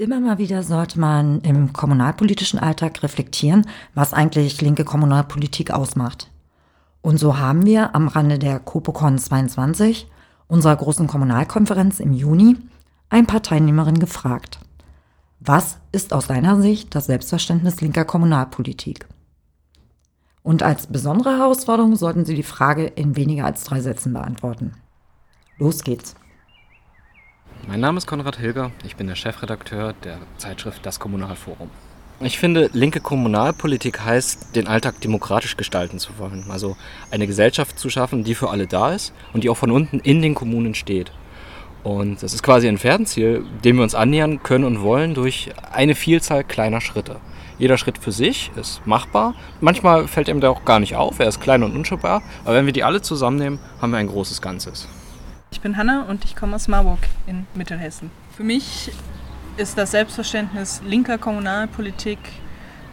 Immer mal wieder sollte man im kommunalpolitischen Alltag reflektieren, was eigentlich linke Kommunalpolitik ausmacht. Und so haben wir am Rande der COPOCON 22, unserer großen Kommunalkonferenz im Juni, ein paar Teilnehmerinnen gefragt. Was ist aus deiner Sicht das Selbstverständnis linker Kommunalpolitik? Und als besondere Herausforderung sollten Sie die Frage in weniger als drei Sätzen beantworten. Los geht's. Mein Name ist Konrad Hilger, ich bin der Chefredakteur der Zeitschrift Das Kommunalforum. Ich finde, linke Kommunalpolitik heißt, den Alltag demokratisch gestalten zu wollen. Also eine Gesellschaft zu schaffen, die für alle da ist und die auch von unten in den Kommunen steht. Und das ist quasi ein Fernziel, dem wir uns annähern können und wollen durch eine Vielzahl kleiner Schritte. Jeder Schritt für sich ist machbar. Manchmal fällt ihm der auch gar nicht auf, er ist klein und unschubbar. Aber wenn wir die alle zusammennehmen, haben wir ein großes Ganzes. Ich bin Hanna und ich komme aus Marburg in Mittelhessen. Für mich ist das Selbstverständnis linker Kommunalpolitik,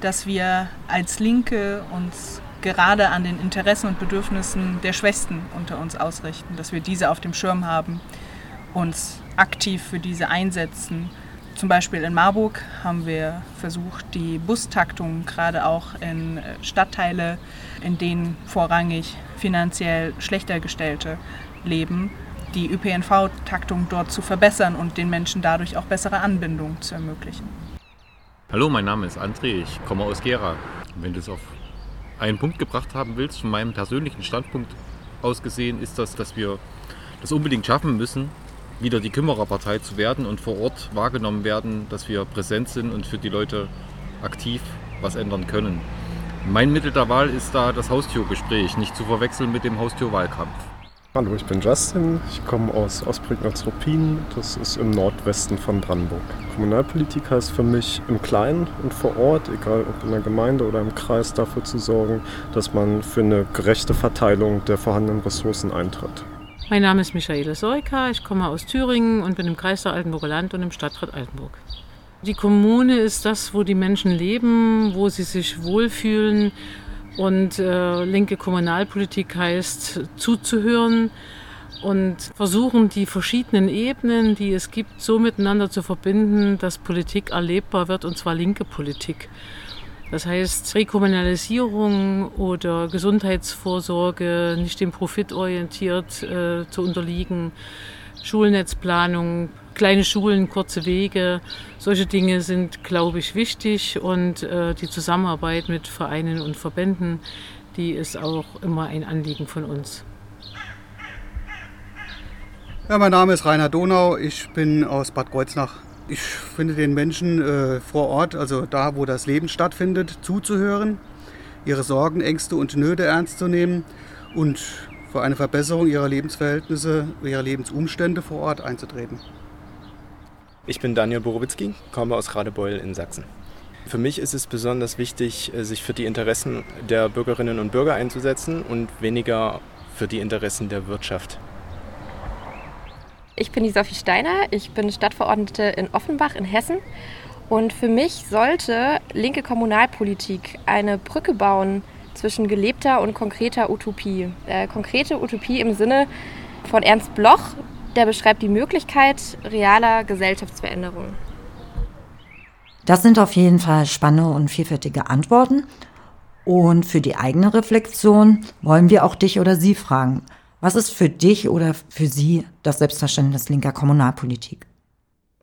dass wir als Linke uns gerade an den Interessen und Bedürfnissen der Schwächsten unter uns ausrichten, dass wir diese auf dem Schirm haben, uns aktiv für diese einsetzen. Zum Beispiel in Marburg haben wir versucht, die Bustaktung gerade auch in Stadtteile, in denen vorrangig finanziell schlechter gestellte leben, die ÖPNV-Taktung dort zu verbessern und den Menschen dadurch auch bessere Anbindung zu ermöglichen. Hallo, mein Name ist André, ich komme aus Gera. Wenn du es auf einen Punkt gebracht haben willst, von meinem persönlichen Standpunkt aus gesehen, ist das, dass wir das unbedingt schaffen müssen, wieder die Kümmererpartei zu werden und vor Ort wahrgenommen werden, dass wir präsent sind und für die Leute aktiv was ändern können. Mein Mittel der Wahl ist da das Haustürgespräch, nicht zu verwechseln mit dem Haustürwahlkampf. Hallo, ich bin Justin. Ich komme aus Osbrignitz-Ruppin. Das ist im Nordwesten von Brandenburg. Kommunalpolitik heißt für mich im Kleinen und vor Ort, egal ob in der Gemeinde oder im Kreis, dafür zu sorgen, dass man für eine gerechte Verteilung der vorhandenen Ressourcen eintritt. Mein Name ist Michaela Soika. Ich komme aus Thüringen und bin im Kreis der Altenburger Land und im Stadtrat Altenburg. Die Kommune ist das, wo die Menschen leben, wo sie sich wohlfühlen und äh, linke Kommunalpolitik heißt zuzuhören und versuchen, die verschiedenen Ebenen, die es gibt, so miteinander zu verbinden, dass Politik erlebbar wird, und zwar linke Politik. Das heißt, Rekommunalisierung oder Gesundheitsvorsorge nicht dem Profit orientiert äh, zu unterliegen, Schulnetzplanung, kleine Schulen, kurze Wege, solche Dinge sind, glaube ich, wichtig und äh, die Zusammenarbeit mit Vereinen und Verbänden, die ist auch immer ein Anliegen von uns. Ja, mein Name ist Rainer Donau, ich bin aus Bad Kreuznach. Ich finde den Menschen äh, vor Ort, also da, wo das Leben stattfindet, zuzuhören, ihre Sorgen, Ängste und Nöte ernst zu nehmen und für eine Verbesserung ihrer Lebensverhältnisse, ihrer Lebensumstände vor Ort einzutreten. Ich bin Daniel Borowitzki, komme aus Radebeul in Sachsen. Für mich ist es besonders wichtig, äh, sich für die Interessen der Bürgerinnen und Bürger einzusetzen und weniger für die Interessen der Wirtschaft. Ich bin die Sophie Steiner, ich bin Stadtverordnete in Offenbach in Hessen und für mich sollte linke Kommunalpolitik eine Brücke bauen zwischen gelebter und konkreter Utopie. Äh, konkrete Utopie im Sinne von Ernst Bloch, der beschreibt die Möglichkeit realer Gesellschaftsveränderung. Das sind auf jeden Fall spannende und vielfältige Antworten. Und für die eigene Reflexion wollen wir auch dich oder sie fragen. Was ist für dich oder für sie das Selbstverständnis linker Kommunalpolitik?